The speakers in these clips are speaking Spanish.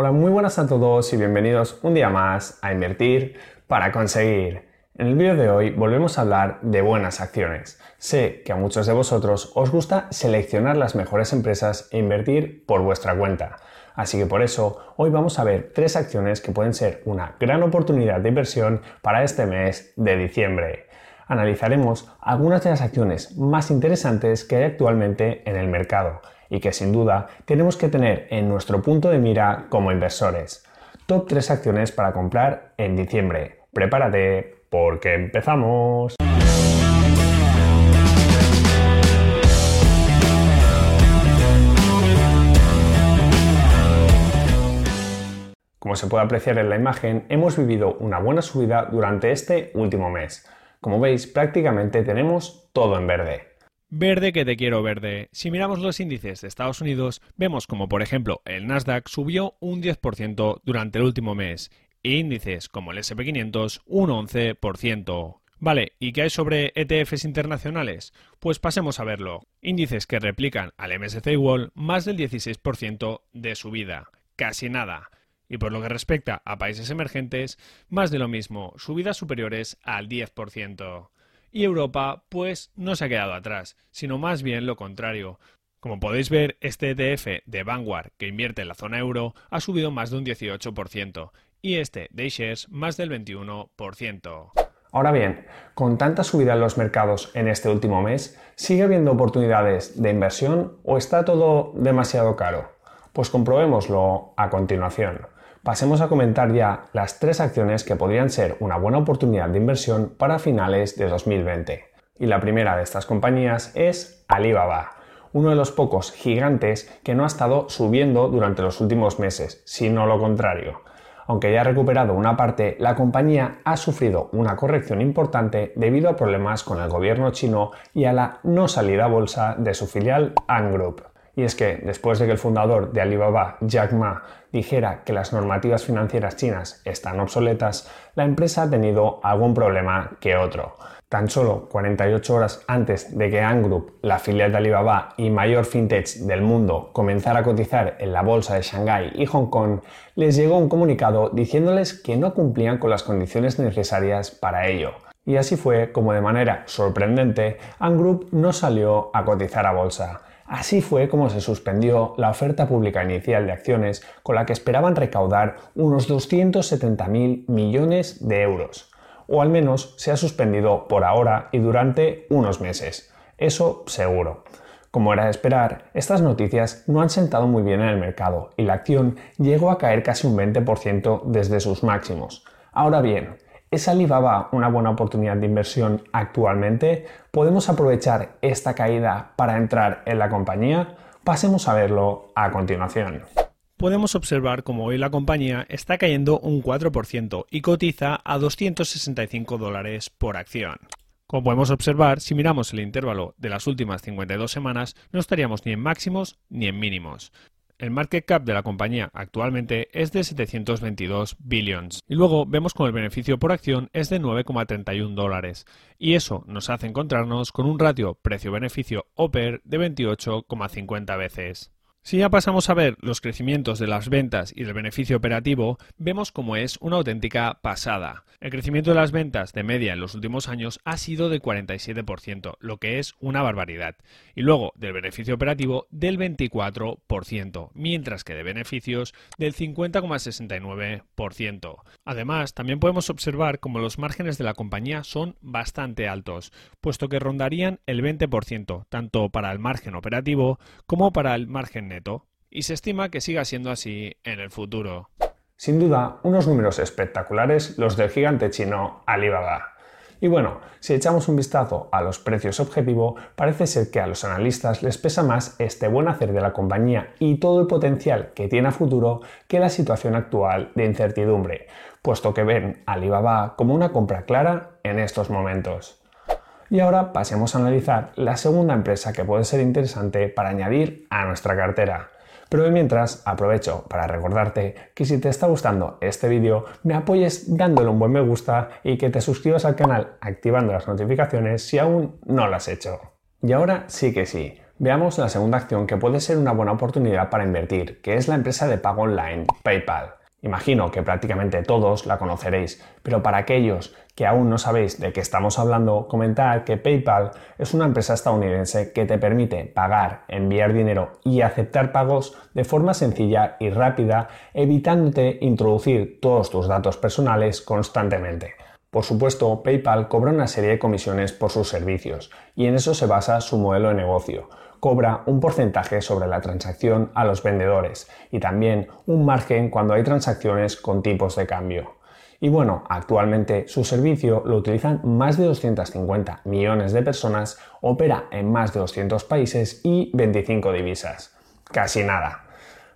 Hola, muy buenas a todos y bienvenidos un día más a Invertir para conseguir. En el vídeo de hoy volvemos a hablar de buenas acciones. Sé que a muchos de vosotros os gusta seleccionar las mejores empresas e invertir por vuestra cuenta. Así que por eso hoy vamos a ver tres acciones que pueden ser una gran oportunidad de inversión para este mes de diciembre. Analizaremos algunas de las acciones más interesantes que hay actualmente en el mercado y que sin duda tenemos que tener en nuestro punto de mira como inversores. Top 3 acciones para comprar en diciembre. Prepárate porque empezamos. Como se puede apreciar en la imagen, hemos vivido una buena subida durante este último mes. Como veis, prácticamente tenemos todo en verde. Verde que te quiero verde. Si miramos los índices de Estados Unidos, vemos como por ejemplo el Nasdaq subió un 10% durante el último mes índices como el SP500 un 11%. Vale, ¿y qué hay sobre ETFs internacionales? Pues pasemos a verlo. Índices que replican al MSCI World más del 16% de subida. Casi nada. Y por lo que respecta a países emergentes, más de lo mismo, subidas superiores al 10%. Y Europa, pues, no se ha quedado atrás, sino más bien lo contrario. Como podéis ver, este ETF de Vanguard, que invierte en la zona euro, ha subido más de un 18%, y este de iShares más del 21%. Ahora bien, con tanta subida en los mercados en este último mes, ¿sigue habiendo oportunidades de inversión o está todo demasiado caro? Pues comprobémoslo a continuación. Pasemos a comentar ya las tres acciones que podrían ser una buena oportunidad de inversión para finales de 2020. Y la primera de estas compañías es Alibaba, uno de los pocos gigantes que no ha estado subiendo durante los últimos meses, sino lo contrario. Aunque ya ha recuperado una parte, la compañía ha sufrido una corrección importante debido a problemas con el gobierno chino y a la no salida a bolsa de su filial Ant Group. Y es que después de que el fundador de Alibaba, Jack Ma, dijera que las normativas financieras chinas están obsoletas, la empresa ha tenido algún problema que otro. Tan solo 48 horas antes de que Ant Group, la filial de Alibaba y mayor fintech del mundo, comenzara a cotizar en la bolsa de Shanghái y Hong Kong, les llegó un comunicado diciéndoles que no cumplían con las condiciones necesarias para ello. Y así fue como de manera sorprendente Ant Group no salió a cotizar a bolsa. Así fue como se suspendió la oferta pública inicial de acciones con la que esperaban recaudar unos 270.000 millones de euros o al menos se ha suspendido por ahora y durante unos meses. Eso seguro. Como era de esperar, estas noticias no han sentado muy bien en el mercado y la acción llegó a caer casi un 20% desde sus máximos. Ahora bien, ¿es Alibaba una buena oportunidad de inversión actualmente? ¿Podemos aprovechar esta caída para entrar en la compañía? Pasemos a verlo a continuación podemos observar como hoy la compañía está cayendo un 4% y cotiza a 265 dólares por acción. Como podemos observar, si miramos el intervalo de las últimas 52 semanas, no estaríamos ni en máximos ni en mínimos. El market cap de la compañía actualmente es de 722 billions. Y luego vemos como el beneficio por acción es de 9,31 dólares. Y eso nos hace encontrarnos con un ratio precio-beneficio OPER de 28,50 veces. Si ya pasamos a ver los crecimientos de las ventas y del beneficio operativo, vemos como es una auténtica pasada. El crecimiento de las ventas de media en los últimos años ha sido del 47%, lo que es una barbaridad. Y luego del beneficio operativo del 24%, mientras que de beneficios del 50,69%. Además, también podemos observar como los márgenes de la compañía son bastante altos, puesto que rondarían el 20%, tanto para el margen operativo como para el margen neto y se estima que siga siendo así en el futuro. Sin duda, unos números espectaculares los del gigante chino Alibaba. Y bueno, si echamos un vistazo a los precios objetivo, parece ser que a los analistas les pesa más este buen hacer de la compañía y todo el potencial que tiene a futuro que la situación actual de incertidumbre, puesto que ven Alibaba como una compra clara en estos momentos. Y ahora pasemos a analizar la segunda empresa que puede ser interesante para añadir a nuestra cartera. Pero mientras aprovecho para recordarte que si te está gustando este vídeo me apoyes dándole un buen me gusta y que te suscribas al canal activando las notificaciones si aún no lo has hecho. Y ahora sí que sí, Veamos la segunda acción que puede ser una buena oportunidad para invertir, que es la empresa de pago online, PayPal. Imagino que prácticamente todos la conoceréis, pero para aquellos que aún no sabéis de qué estamos hablando, comentar que PayPal es una empresa estadounidense que te permite pagar, enviar dinero y aceptar pagos de forma sencilla y rápida, evitándote introducir todos tus datos personales constantemente. Por supuesto, PayPal cobra una serie de comisiones por sus servicios y en eso se basa su modelo de negocio cobra un porcentaje sobre la transacción a los vendedores y también un margen cuando hay transacciones con tipos de cambio. Y bueno, actualmente su servicio lo utilizan más de 250 millones de personas, opera en más de 200 países y 25 divisas. Casi nada.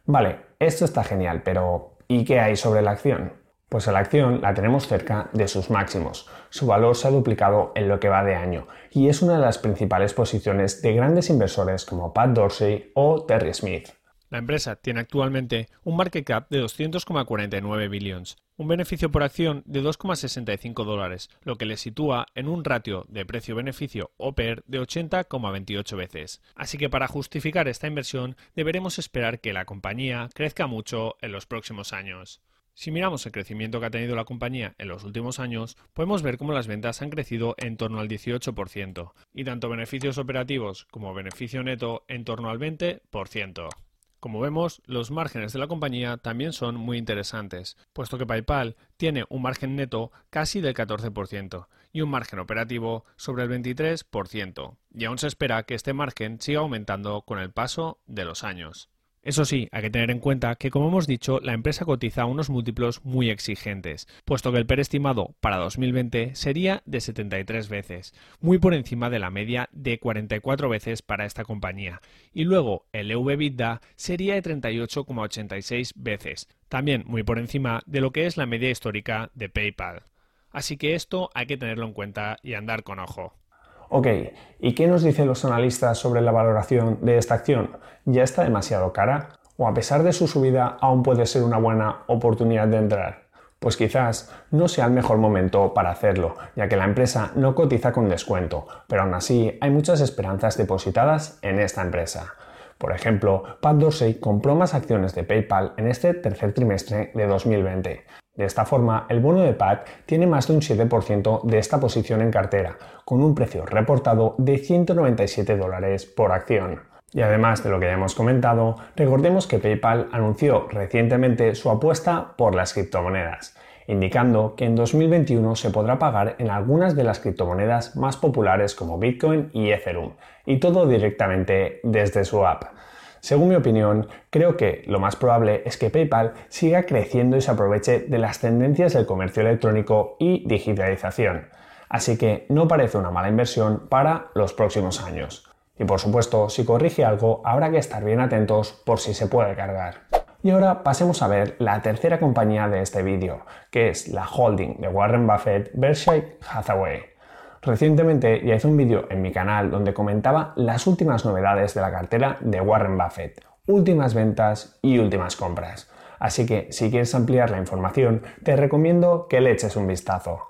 Vale, esto está genial, pero ¿y qué hay sobre la acción? Pues la acción la tenemos cerca de sus máximos. Su valor se ha duplicado en lo que va de año y es una de las principales posiciones de grandes inversores como Pat Dorsey o Terry Smith. La empresa tiene actualmente un market cap de 200,49 billones, un beneficio por acción de 2,65 dólares, lo que le sitúa en un ratio de precio-beneficio o PER de 80,28 veces. Así que para justificar esta inversión deberemos esperar que la compañía crezca mucho en los próximos años. Si miramos el crecimiento que ha tenido la compañía en los últimos años, podemos ver cómo las ventas han crecido en torno al 18% y tanto beneficios operativos como beneficio neto en torno al 20%. Como vemos, los márgenes de la compañía también son muy interesantes, puesto que PayPal tiene un margen neto casi del 14% y un margen operativo sobre el 23%, y aún se espera que este margen siga aumentando con el paso de los años. Eso sí, hay que tener en cuenta que, como hemos dicho, la empresa cotiza unos múltiplos muy exigentes, puesto que el PER estimado para 2020 sería de 73 veces, muy por encima de la media de 44 veces para esta compañía, y luego el EV/EBITDA sería de 38,86 veces, también muy por encima de lo que es la media histórica de PayPal. Así que esto hay que tenerlo en cuenta y andar con ojo. Ok, ¿y qué nos dicen los analistas sobre la valoración de esta acción? ¿Ya está demasiado cara? ¿O a pesar de su subida aún puede ser una buena oportunidad de entrar? Pues quizás no sea el mejor momento para hacerlo, ya que la empresa no cotiza con descuento, pero aún así hay muchas esperanzas depositadas en esta empresa. Por ejemplo, Pat Dorsey compró más acciones de PayPal en este tercer trimestre de 2020, de esta forma, el bono de PAT tiene más de un 7% de esta posición en cartera, con un precio reportado de 197 dólares por acción. Y además de lo que ya hemos comentado, recordemos que PayPal anunció recientemente su apuesta por las criptomonedas, indicando que en 2021 se podrá pagar en algunas de las criptomonedas más populares como Bitcoin y Ethereum, y todo directamente desde su app. Según mi opinión, creo que lo más probable es que PayPal siga creciendo y se aproveche de las tendencias del comercio electrónico y digitalización. Así que no parece una mala inversión para los próximos años. Y por supuesto, si corrige algo, habrá que estar bien atentos por si se puede cargar. Y ahora pasemos a ver la tercera compañía de este vídeo, que es la holding de Warren Buffett Berkshire Hathaway. Recientemente ya hice un vídeo en mi canal donde comentaba las últimas novedades de la cartera de Warren Buffett, últimas ventas y últimas compras. Así que si quieres ampliar la información, te recomiendo que le eches un vistazo.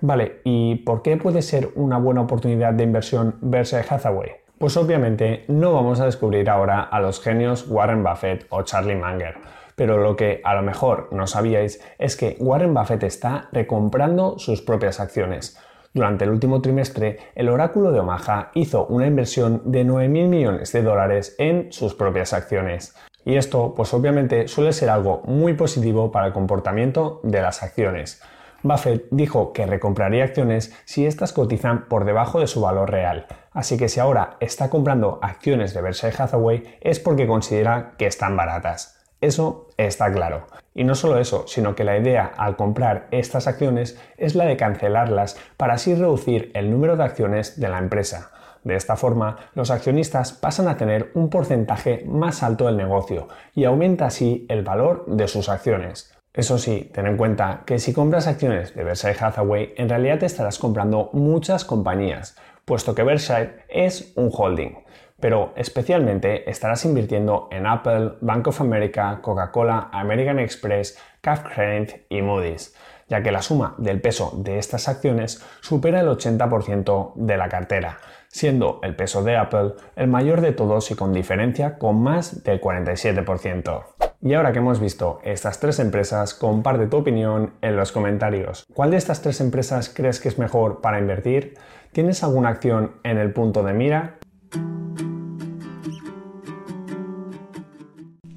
Vale, ¿y por qué puede ser una buena oportunidad de inversión Berkshire Hathaway? Pues obviamente no vamos a descubrir ahora a los genios Warren Buffett o Charlie Munger, pero lo que a lo mejor no sabíais es que Warren Buffett está recomprando sus propias acciones. Durante el último trimestre, el oráculo de Omaha hizo una inversión de 9.000 millones de dólares en sus propias acciones. Y esto, pues obviamente, suele ser algo muy positivo para el comportamiento de las acciones. Buffett dijo que recompraría acciones si éstas cotizan por debajo de su valor real. Así que si ahora está comprando acciones de Berkshire Hathaway es porque considera que están baratas. Eso está claro. Y no solo eso, sino que la idea al comprar estas acciones es la de cancelarlas para así reducir el número de acciones de la empresa. De esta forma, los accionistas pasan a tener un porcentaje más alto del negocio y aumenta así el valor de sus acciones. Eso sí, ten en cuenta que si compras acciones de Berkshire Hathaway, en realidad te estarás comprando muchas compañías, puesto que Berkshire es un holding pero especialmente estarás invirtiendo en Apple, Bank of America, Coca-Cola, American Express, Credit y Moody's. ya que la suma del peso de estas acciones supera el 80% de la cartera, siendo el peso de Apple el mayor de todos y con diferencia con más del 47%. Y ahora que hemos visto estas tres empresas, comparte tu opinión en los comentarios. ¿Cuál de estas tres empresas crees que es mejor para invertir? ¿Tienes alguna acción en el punto de mira?